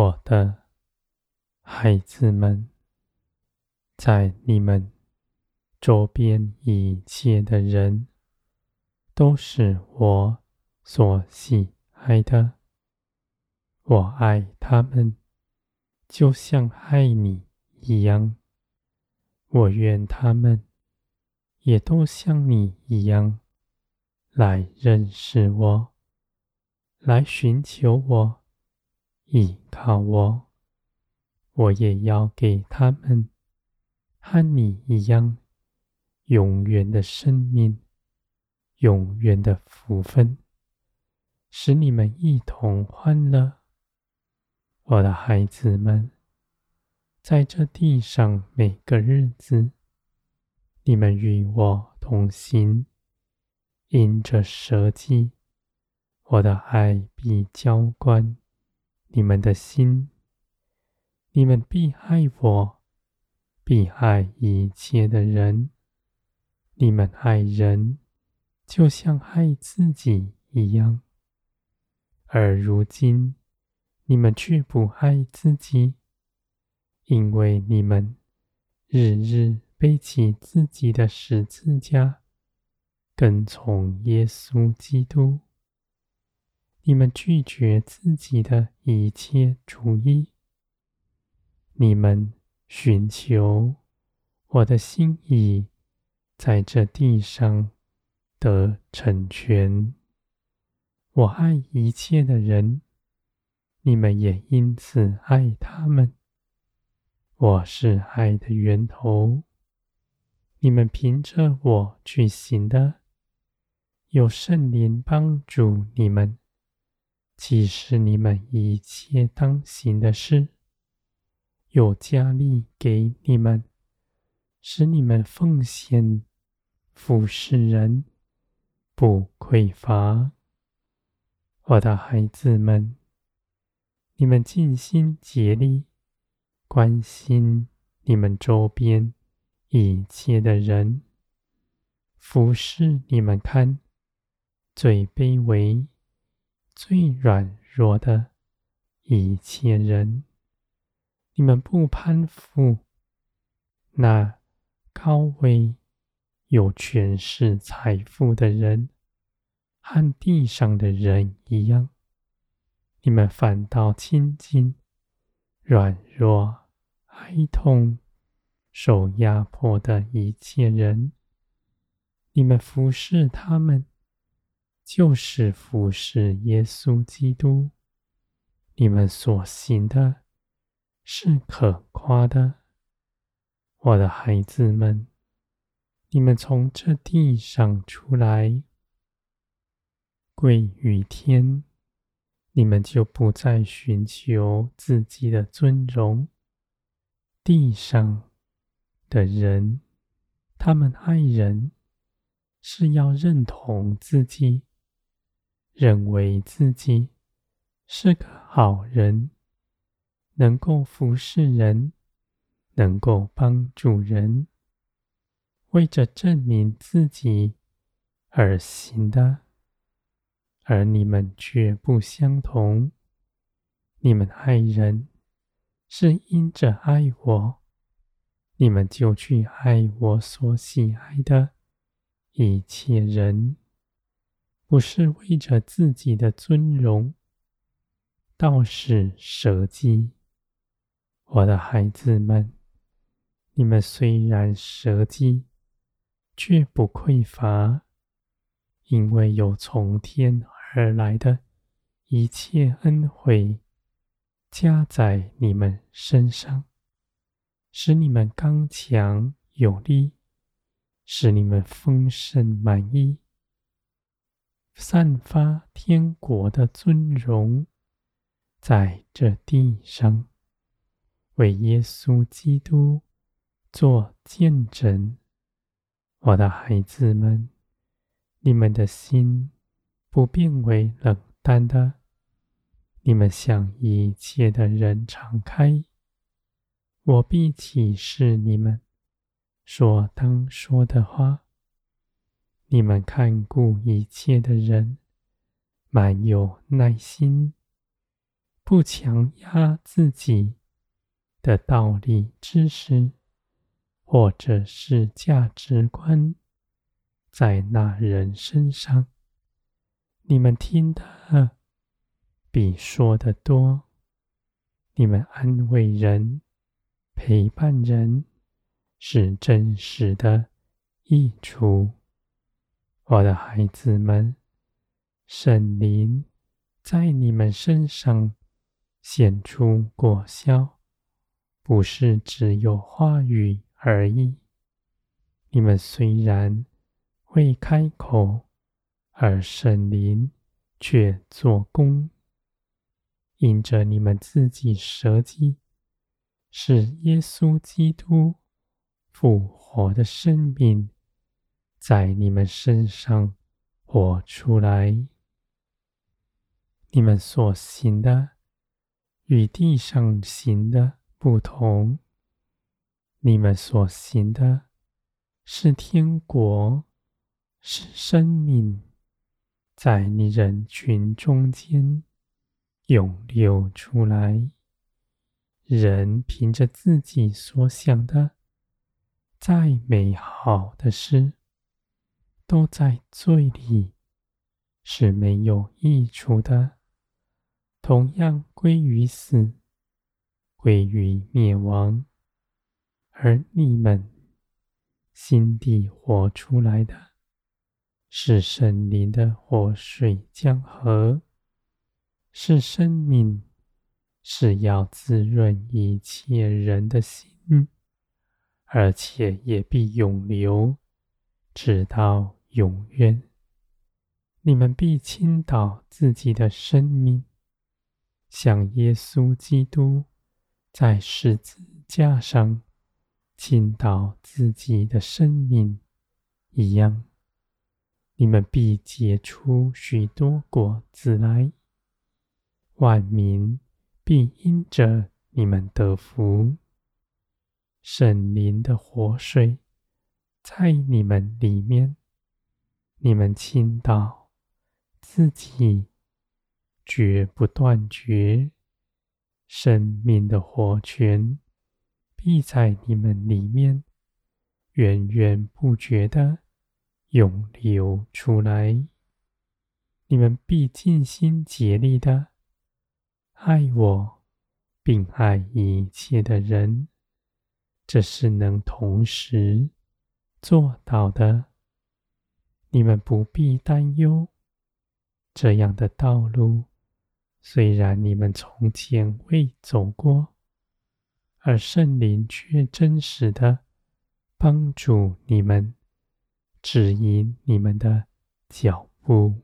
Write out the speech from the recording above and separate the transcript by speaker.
Speaker 1: 我的孩子们，在你们周边一切的人，都是我所喜爱的。我爱他们，就像爱你一样。我愿他们也都像你一样，来认识我，来寻求我，依靠我。我也要给他们和你一样，永远的生命，永远的福分，使你们一同欢乐。我的孩子们，在这地上每个日子，你们与我同行，因着舍己，我的爱必浇灌你们的心。你们必爱我，必爱一切的人。你们爱人，就像爱自己一样。而如今，你们却不爱自己，因为你们日日背起自己的十字架，跟从耶稣基督。你们拒绝自己的一切主意，你们寻求我的心意，在这地上得成全。我爱一切的人。你们也因此爱他们。我是爱的源头。你们凭着我去行的，有圣灵帮助你们，启示你们一切当行的事，有加力给你们，使你们奉献服侍人，不匮乏。我的孩子们。你们尽心竭力关心你们周边一切的人，服侍你们看最卑微、最软弱的一切人。你们不攀附那高位有权势、财富的人，和地上的人一样。你们反倒亲近软弱、哀痛、受压迫的一切人。你们服侍他们，就是服事耶稣基督。你们所行的是可夸的，我的孩子们。你们从这地上出来，归于天。你们就不再寻求自己的尊荣。地上的人，他们爱人，是要认同自己，认为自己是个好人，能够服侍人，能够帮助人，为着证明自己而行的。而你们却不相同。你们爱人，是因着爱我，你们就去爱我所喜爱的一切人，不是为着自己的尊荣，倒是舍己。我的孩子们，你们虽然舍己，却不匮乏，因为有从天而来的一切恩惠，加在你们身上，使你们刚强有力，使你们丰盛满意，散发天国的尊荣，在这地上，为耶稣基督做见证。我的孩子们，你们的心。不变为冷淡的，你们向一切的人敞开，我必启示你们所当说的话。你们看顾一切的人，满有耐心，不强压自己的道理知识，或者是价值观，在那人身上。你们听的比说的多，你们安慰人、陪伴人，是真实的益处。我的孩子们，圣灵在你们身上显出果效，不是只有话语而已。你们虽然未开口，而圣灵却做工，因着你们自己舍己，是耶稣基督复活的生命。在你们身上活出来，你们所行的与地上行的不同。你们所行的是天国，是生命，在你人群中间涌流出来。人凭着自己所想的，再美好的事。都在罪里，是没有益处的，同样归于死，归于灭亡。而你们心底活出来的，是圣灵的活水江河，是生命，是要滋润一切人的心，而且也必永流，直到。永远，你们必倾倒自己的生命，像耶稣基督在十字架上倾倒自己的生命一样。你们必结出许多果子来，万民必因着你们得福。圣灵的活水在你们里面。你们倾倒自己，绝不断绝，生命的活泉必在你们里面源源不绝的涌流出来。你们必尽心竭力的爱我，并爱一切的人，这是能同时做到的。你们不必担忧，这样的道路，虽然你们从前未走过，而圣灵却真实的帮助你们，指引你们的脚步。